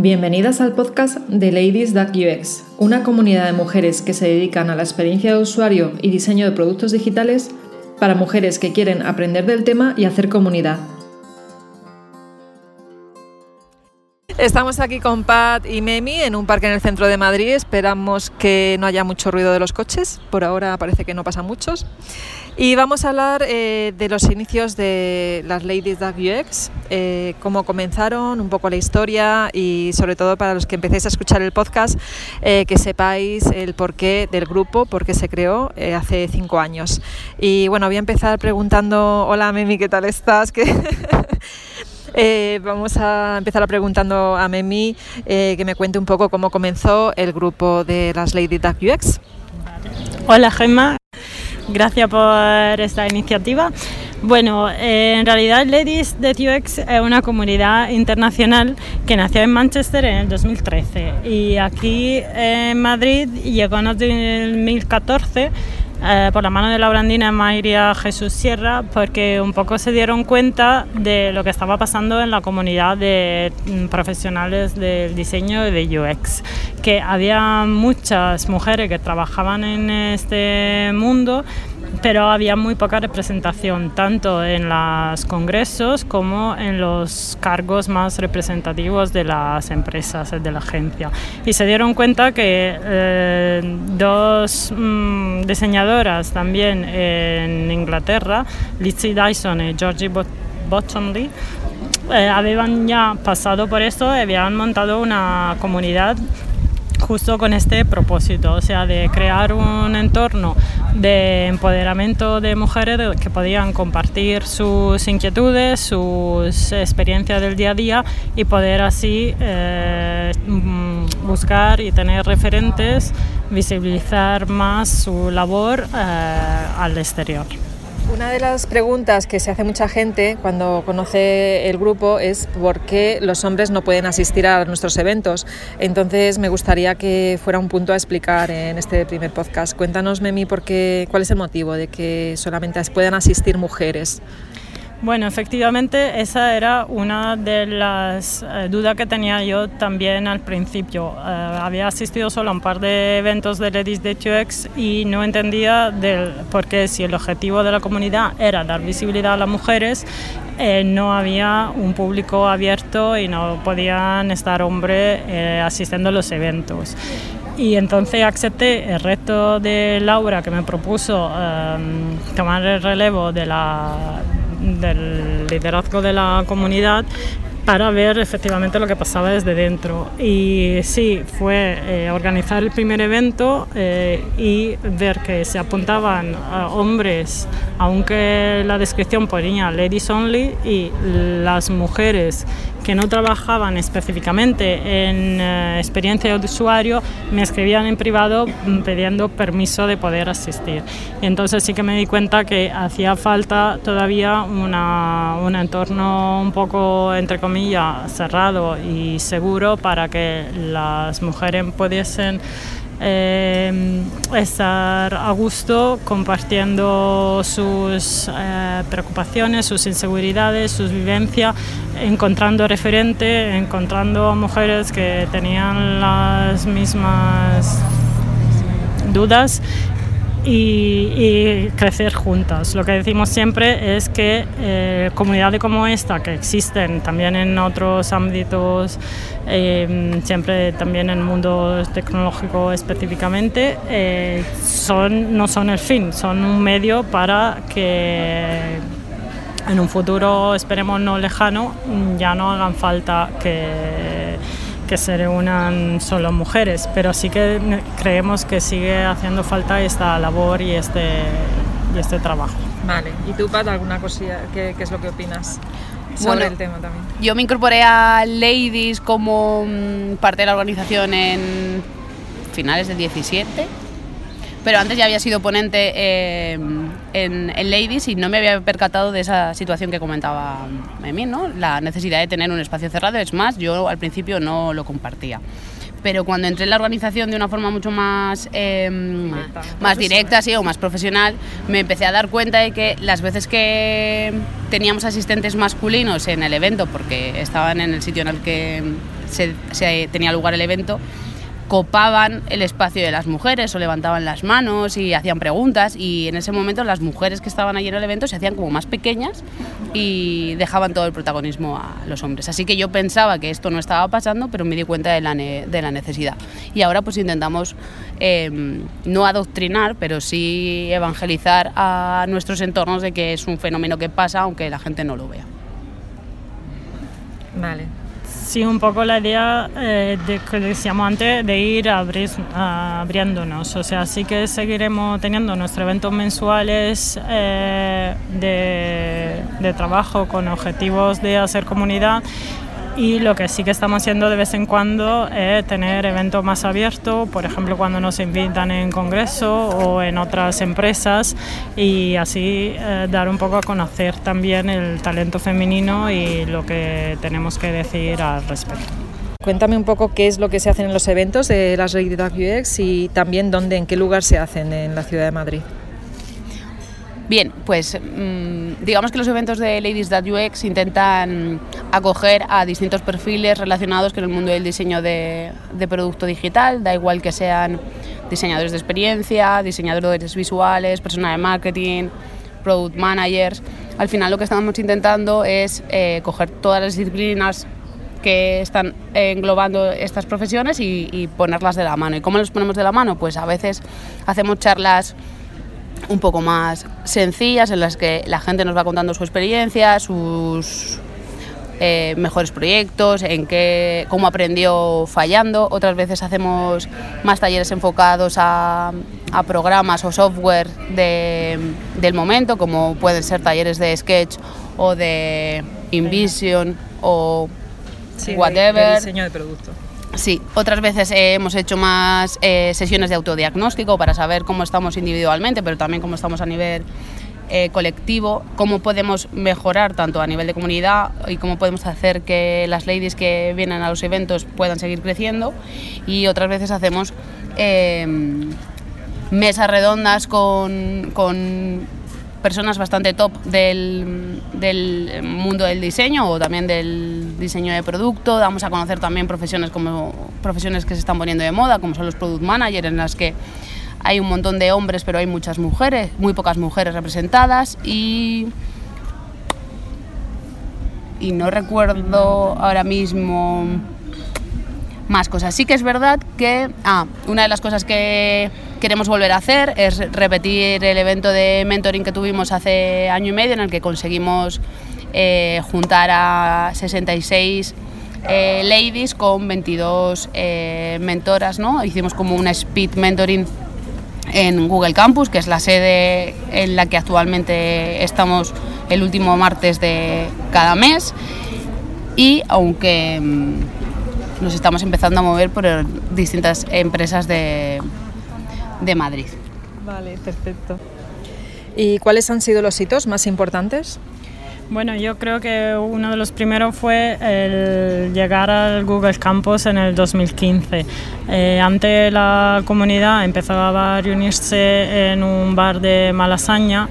Bienvenidas al podcast de Ladies UX, una comunidad de mujeres que se dedican a la experiencia de usuario y diseño de productos digitales para mujeres que quieren aprender del tema y hacer comunidad. Estamos aquí con Pat y Memi en un parque en el centro de Madrid. Esperamos que no haya mucho ruido de los coches. Por ahora parece que no pasan muchos. Y vamos a hablar eh, de los inicios de las Ladies UX, eh, cómo comenzaron, un poco la historia y sobre todo para los que empecéis a escuchar el podcast, eh, que sepáis el porqué del grupo, por qué se creó hace cinco años. Y bueno, voy a empezar preguntando, hola Memi, ¿qué tal estás? Eh, vamos a empezar preguntando a Memi eh, que me cuente un poco cómo comenzó el grupo de las Lady Duck UX. Hola Gemma, gracias por esta iniciativa. Bueno, eh, en realidad Ladies de UX es una comunidad internacional que nació en Manchester en el 2013 y aquí en Madrid llegó en el 2014 eh, por la mano de la brandina Mayria Jesús Sierra, porque un poco se dieron cuenta de lo que estaba pasando en la comunidad de mm, profesionales del diseño y de UX, que había muchas mujeres que trabajaban en este mundo pero había muy poca representación, tanto en los congresos como en los cargos más representativos de las empresas, de la agencia. Y se dieron cuenta que eh, dos mm, diseñadoras también en Inglaterra, Lizzie Dyson y Georgie Bottomley, eh, habían ya pasado por esto habían montado una comunidad justo con este propósito, o sea, de crear un entorno de empoderamiento de mujeres que podían compartir sus inquietudes, sus experiencias del día a día y poder así eh, mm, buscar y tener referentes, visibilizar más su labor eh, al exterior. Una de las preguntas que se hace mucha gente cuando conoce el grupo es por qué los hombres no pueden asistir a nuestros eventos. Entonces me gustaría que fuera un punto a explicar en este primer podcast. Cuéntanos, Memi, por qué, cuál es el motivo de que solamente puedan asistir mujeres. Bueno, efectivamente esa era una de las eh, dudas que tenía yo también al principio. Eh, había asistido solo a un par de eventos de Ladies de UX y no entendía del por qué si el objetivo de la comunidad era dar visibilidad a las mujeres, eh, no había un público abierto y no podían estar hombres asistiendo a los eventos. Y entonces acepté el reto de Laura que me propuso tomar el relevo de la del liderazgo de la comunidad para ver efectivamente lo que pasaba desde dentro. Y sí, fue eh, organizar el primer evento eh, y ver que se apuntaban a hombres, aunque la descripción ponía ladies only, y las mujeres que no trabajaban específicamente en eh, experiencia de usuario me escribían en privado mm, pidiendo permiso de poder asistir. Y entonces sí que me di cuenta que hacía falta todavía una, un entorno un poco, entre comillas, cerrado y seguro para que las mujeres pudiesen eh, estar a gusto compartiendo sus eh, preocupaciones, sus inseguridades, sus vivencias, encontrando referentes, encontrando mujeres que tenían las mismas dudas y, crecer juntas. Lo que decimos siempre es que eh, comunidades como esta, que existen también en otros ámbitos, eh, siempre también en el mundo tecnológico específicamente, eh, son, no son el fin, son un medio para que en un futuro, esperemos no lejano, ya no hagan falta que que se reúnan solo mujeres, pero sí que creemos que sigue haciendo falta esta labor y este, este trabajo. Vale, ¿y tú, Pat, alguna cosilla? ¿Qué, es lo que opinas? sobre el tema también. Yo me incorporé a Ladies como mm, parte de la organización en finales del 17 pero antes ya había sido ponente eh, en, Ladies y no me había percatado de esa situación que comentaba Memi, ¿no? la necesidad de tener un espacio cerrado. Es más, yo al principio no lo compartía. pero cuando entré en la organización de una forma mucho más, em, más directa sí, o más profesional, me empecé a dar cuenta de que las veces que teníamos asistentes masculinos en el evento, porque estaban en el sitio en el que se tenía lugar el evento, copaban el espacio de las mujeres o levantaban las manos y hacían preguntas y en ese momento las mujeres que estaban allí en el evento se hacían como más pequeñas y dejaban todo el protagonismo a los hombres. Así que yo pensaba que esto no estaba pasando, pero me di cuenta de la, de la necesidad. Y ahora pues intentamos em, no adoctrinar, pero sí evangelizar a nuestros entornos de que es un fenómeno que pasa aunque la gente no lo vea. Vale. Sí, un poco la idea eh, de que decíamos antes de ir abriéndonos. O sea, sí que seguiremos teniendo nuestros eventos mensuales eh, de trabajo con objetivos de hacer comunidad y lo que sí que estamos haciendo de vez en cuando es tener eventos más abiertos, por ejemplo cuando nos invitan en congreso o en otras empresas y así eh, dar un poco a conocer también el talento femenino y lo que tenemos que decir al respecto. Cuéntame un poco qué es lo que se hacen en los eventos de las Lady UX y también dónde, en qué lugar se hacen en la ciudad de Madrid. Bien, pues mm, digamos que los eventos de Ladies That UX intentan acoger a distintos perfiles relacionados con el mundo del diseño de, producto digital, da igual que sean diseñadores de experiencia, diseñadores visuales, personal de marketing, product managers. Al final lo que estamos intentando es eh, coger todas las disciplinas que están englobando estas profesiones y, y ponerlas de la mano. ¿Y cómo las ponemos de la mano? Pues a veces hacemos charlas un poco más sencillas en las que la gente nos va contando su experiencia, sus eh, mejores proyectos, en qué, cómo aprendió fallando. Otras veces hacemos más talleres enfocados a, programas o software del momento, como pueden ser talleres de Sketch o de InVision o whatever. diseño de producto. Sí, otras veces eh, hemos hecho más eh, sesiones de autodiagnóstico para saber cómo estamos individualmente, pero también cómo estamos a nivel eh, colectivo, cómo podemos mejorar tanto a nivel de comunidad y cómo podemos hacer que las ladies que vienen a los eventos puedan seguir creciendo. Y otras veces hacemos mesas redondas con, con personas bastante top del, del, mundo del diseño o también del diseño de producto. Damos a conocer también profesiones como profesiones que se están poniendo de moda, como son los product managers, en las que hay un montón de hombres, pero hay muchas mujeres, muy pocas mujeres representadas y y no recuerdo ahora mismo más cosas. Sí que es verdad que ah, una de las cosas que queremos volver a hacer es repetir el evento de mentoring que tuvimos hace año y medio en el que conseguimos eh, juntar a 66 eh, ladies con 22 eh, mentoras. ¿no? Hicimos como una speed mentoring en Google Campus, que es la sede en la que actualmente estamos el último martes de cada mes. Y aunque mm, nos estamos empezando a mover por distintas empresas de, de Madrid. Vale, perfecto. ¿Y cuáles han sido los hitos más importantes? Bueno, yo creo que uno de los primeros fue el llegar al Google Campus en el 2015. Eh, antes la comunidad empezaba a reunirse en un bar de Malasaña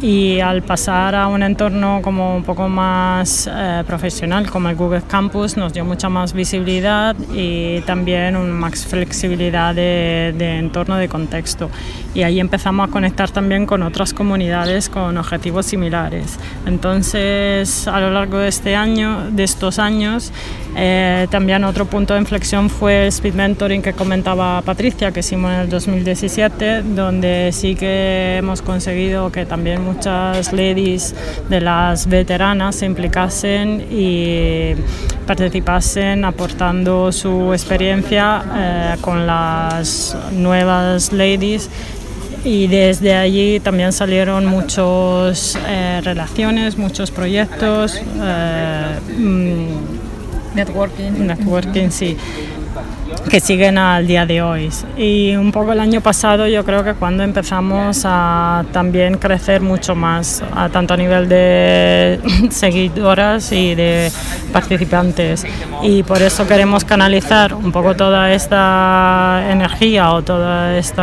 y al pasar a un entorno como un poco más eh, profesional como el Google Campus nos dio mucha más visibilidad y también una más flexibilidad de, de, entorno de contexto. Y ahí empezamos a conectar también con otras comunidades con objetivos similares. Entonces a lo largo de este año de estos años eh, también otro punto de inflexión fue el speed mentoring que comentaba Patricia que hicimos en el 2017 donde sí que hemos conseguido que también muchas ladies de las veteranas se implicasen y participasen aportando su experiencia eh, con las nuevas ladies y desde allí también salieron muchas eh, relaciones, muchos proyectos. Eh, mm, networking. Networking, sí. Que siguen al día de hoy. Y un poco el año pasado yo creo que cuando empezamos a también crecer mucho más, a, tanto a nivel de seguidoras y de participantes. Y por eso queremos canalizar un poco toda esta energía o todo este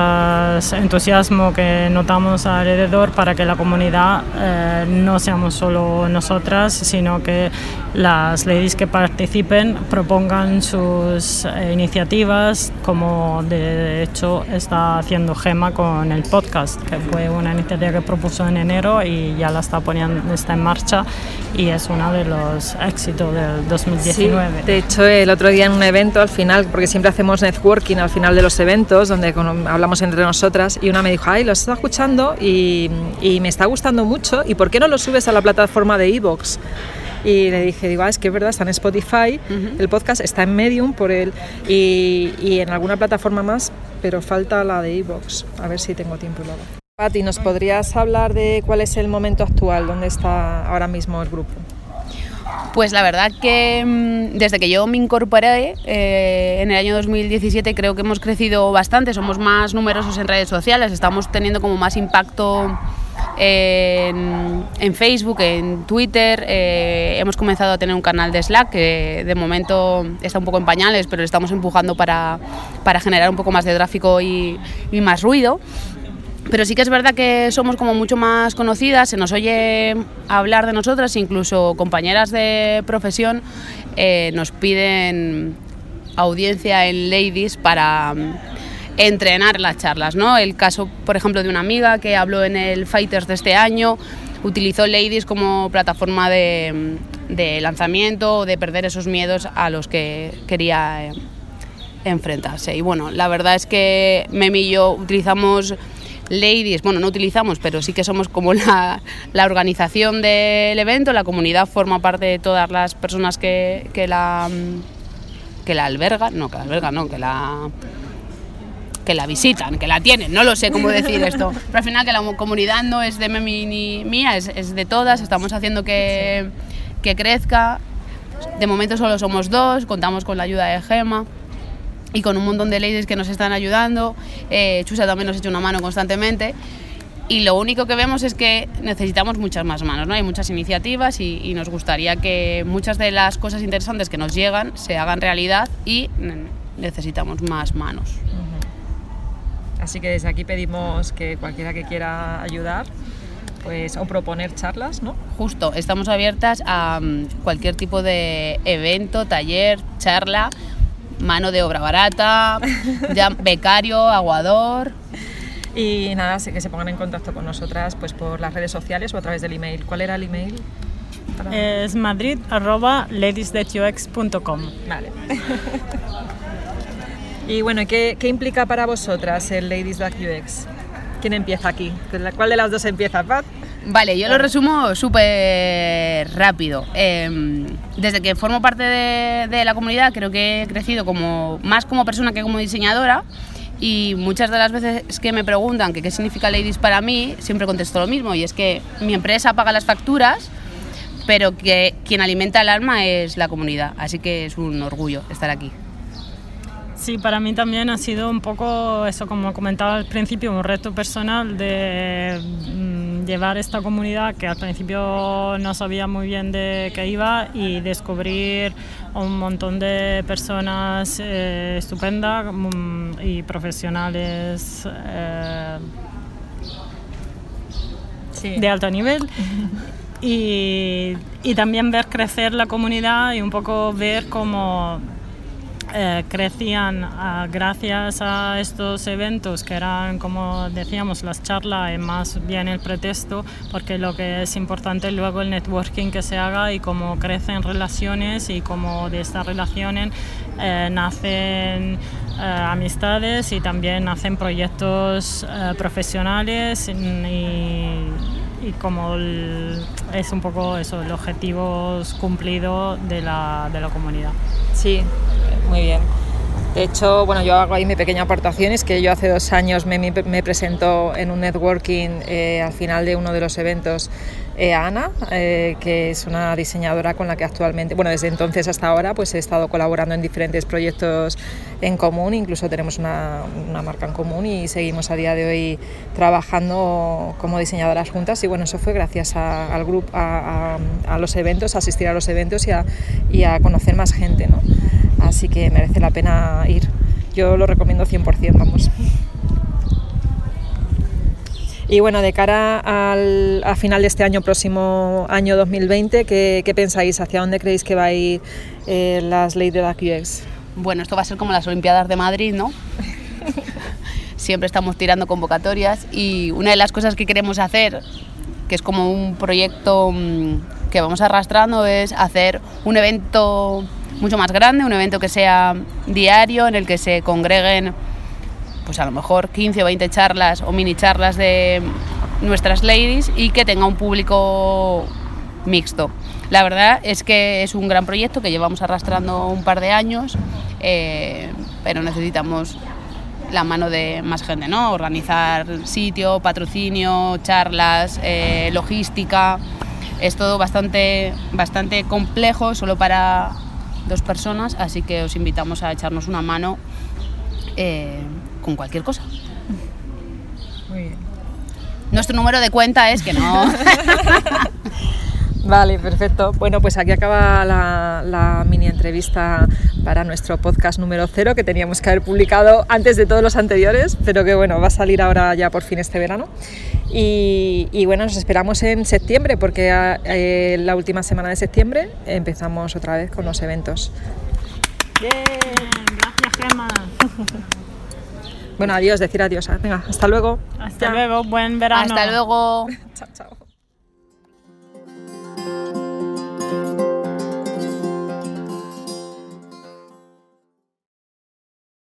entusiasmo que notamos alrededor para que la comunidad eh, no seamos solo nosotras, sino que las ladies que participen propongan sus eh, iniciativas, como de hecho está haciendo Gema con el podcast, que fue una iniciativa que propuso en enero y ya la está poniendo, está en marcha y es uno de los éxitos del 2019. de hecho, el otro día en un evento, al final, porque siempre hacemos networking al final de los eventos, donde hablamos entre nosotras, y una me dijo, ay, lo estoy escuchando y, y me está gustando mucho, ¿y por qué no lo subes a la plataforma de Evox? Y le dije, digo, ah, es que es verdad, está en Spotify, el podcast está en Medium por él y, y, en alguna plataforma más, pero falta la de Evox, a ver si tengo tiempo y lo hago. Pati, ¿nos podrías hablar de cuál es el momento actual, dónde está ahora mismo el grupo? Pues la verdad que mm, desde que yo me incorporé eh, en el año 2017 creo que hemos crecido bastante, somos más numerosos en redes sociales, estamos teniendo como más impacto en, Facebook, en Twitter. Eh, hemos comenzado a tener un canal de Slack que de momento está un poco en pañales, pero le estamos empujando para, para generar un poco más de tráfico y, más ruido. Pero sí que es verdad que somos como mucho más conocidas, se nos oye hablar de nosotras, incluso compañeras de profesión eh, nos piden audiencia en Ladies para entrenar las charlas, ¿no? El caso, por ejemplo, de una amiga que habló en el Fighters de este año, utilizó Ladies como plataforma de, lanzamiento o de perder esos miedos a los que quería eh, enfrentarse. Y bueno, la verdad es que Memi y yo utilizamos Ladies, bueno, no utilizamos, pero sí que somos como la, la organización del evento, la comunidad forma parte de todas las personas que, que la que la albergan, no, que la albergan, no, que la que la visitan, que la tienen, no lo sé cómo decir esto, pero al final que la comunidad no es de Memi ni mía, es, es de todas, estamos haciendo que, que, crezca, de momento solo somos dos, contamos con la ayuda de Gema y con un montón de ladies que nos están ayudando, eh, Chusa también nos echa una mano constantemente. Y lo único que vemos es que necesitamos muchas más manos, ¿no? hay muchas iniciativas y, y nos gustaría que muchas de las cosas interesantes que nos llegan se hagan realidad y necesitamos más manos. Así que desde aquí pedimos que cualquiera que quiera ayudar pues, o proponer charlas, ¿no? Justo, estamos abiertas a um, cualquier tipo de evento, taller, charla, mano de obra barata, ya, becario, aguador. Y nada, que se pongan en contacto con nosotras pues por las redes sociales o a través del email. ¿Cuál era el email? Para... Es madrid Vale. Y bueno, ¿qué, ¿qué, implica para vosotras el Ladies Back UX? ¿Quién empieza aquí? ¿Cuál de las dos empieza, Pat? Vale, yo lo resumo súper rápido. Eh, desde que formo parte de, de, la comunidad creo que he crecido como, más como persona que como diseñadora y muchas de las veces que me preguntan que qué significa Ladies para mí, siempre contesto lo mismo y es que mi empresa paga las facturas, pero que quien alimenta el alma es la comunidad, así que es un orgullo estar aquí. Sí, para mí también ha sido un poco eso, como comentaba al principio, un reto personal de mm, llevar esta comunidad que al principio no sabía muy bien de qué iba y descubrir un montón de personas eh, estupendas mm, y profesionales eh, sí. de alto nivel. y, y también ver crecer la comunidad y un poco ver cómo eh, crecían uh, gracias a estos eventos que eran, como decíamos, las charlas y más bien el pretexto, porque lo que es importante luego el networking que se haga y cómo crecen relaciones y cómo de estas relaciones eh, nacen eh, amistades y también nacen proyectos profesionales y, y como es un poco eso, el objetivo cumplido de la, de la comunidad. Sí, muy bien. De hecho, bueno, yo hago ahí mi pequeña aportación, es que yo hace dos años me, me presento en un networking eh, al final de uno de los eventos eh, a Ana, eh, que es una diseñadora con la que actualmente, bueno, desde entonces hasta ahora, pues he estado colaborando en diferentes proyectos en común, incluso tenemos una, marca en común y seguimos a día de hoy trabajando como diseñadoras juntas y bueno, eso fue gracias a, al grupo, a, los eventos, a asistir a los eventos y a, y a conocer más gente, ¿no? Así que merece la pena ir. Yo lo recomiendo 100%, vamos. Y bueno, de cara al, a final de este año, próximo año 2020, ¿qué, qué pensáis? ¿Hacia dónde creéis que va a ir eh, las leyes de la QX? Bueno, esto va a ser como las Olimpiadas de Madrid, ¿no? Siempre estamos tirando convocatorias y una de las cosas que queremos hacer, que es como un proyecto mm, que vamos arrastrando, es hacer un evento mucho más grande, un evento que sea diario, en el que se congreguen pues a lo mejor 15 o 20 charlas o mini charlas de nuestras ladies y que tenga un público mixto. La verdad es que es un gran proyecto que llevamos arrastrando un par de años, eh, pero necesitamos la mano de más gente, ¿no? Organizar sitio, patrocinio, charlas, eh, logística. Es todo bastante, bastante complejo solo para dos personas, así que os invitamos a echarnos una mano eh, con cualquier cosa. Muy bien. Nuestro número de cuenta es que no. Vale, perfecto. Bueno, pues aquí acaba la, la, mini entrevista para nuestro podcast número cero que teníamos que haber publicado antes de todos los anteriores, pero que bueno, va a salir ahora ya por fin este verano. Y, y bueno, nos esperamos en septiembre porque eh, la última semana de septiembre empezamos otra vez con los eventos. Bien, gracias Gemma. Bueno, adiós, decir adiós. Venga, hasta luego. Hasta luego, buen verano. Hasta luego. chao, chao.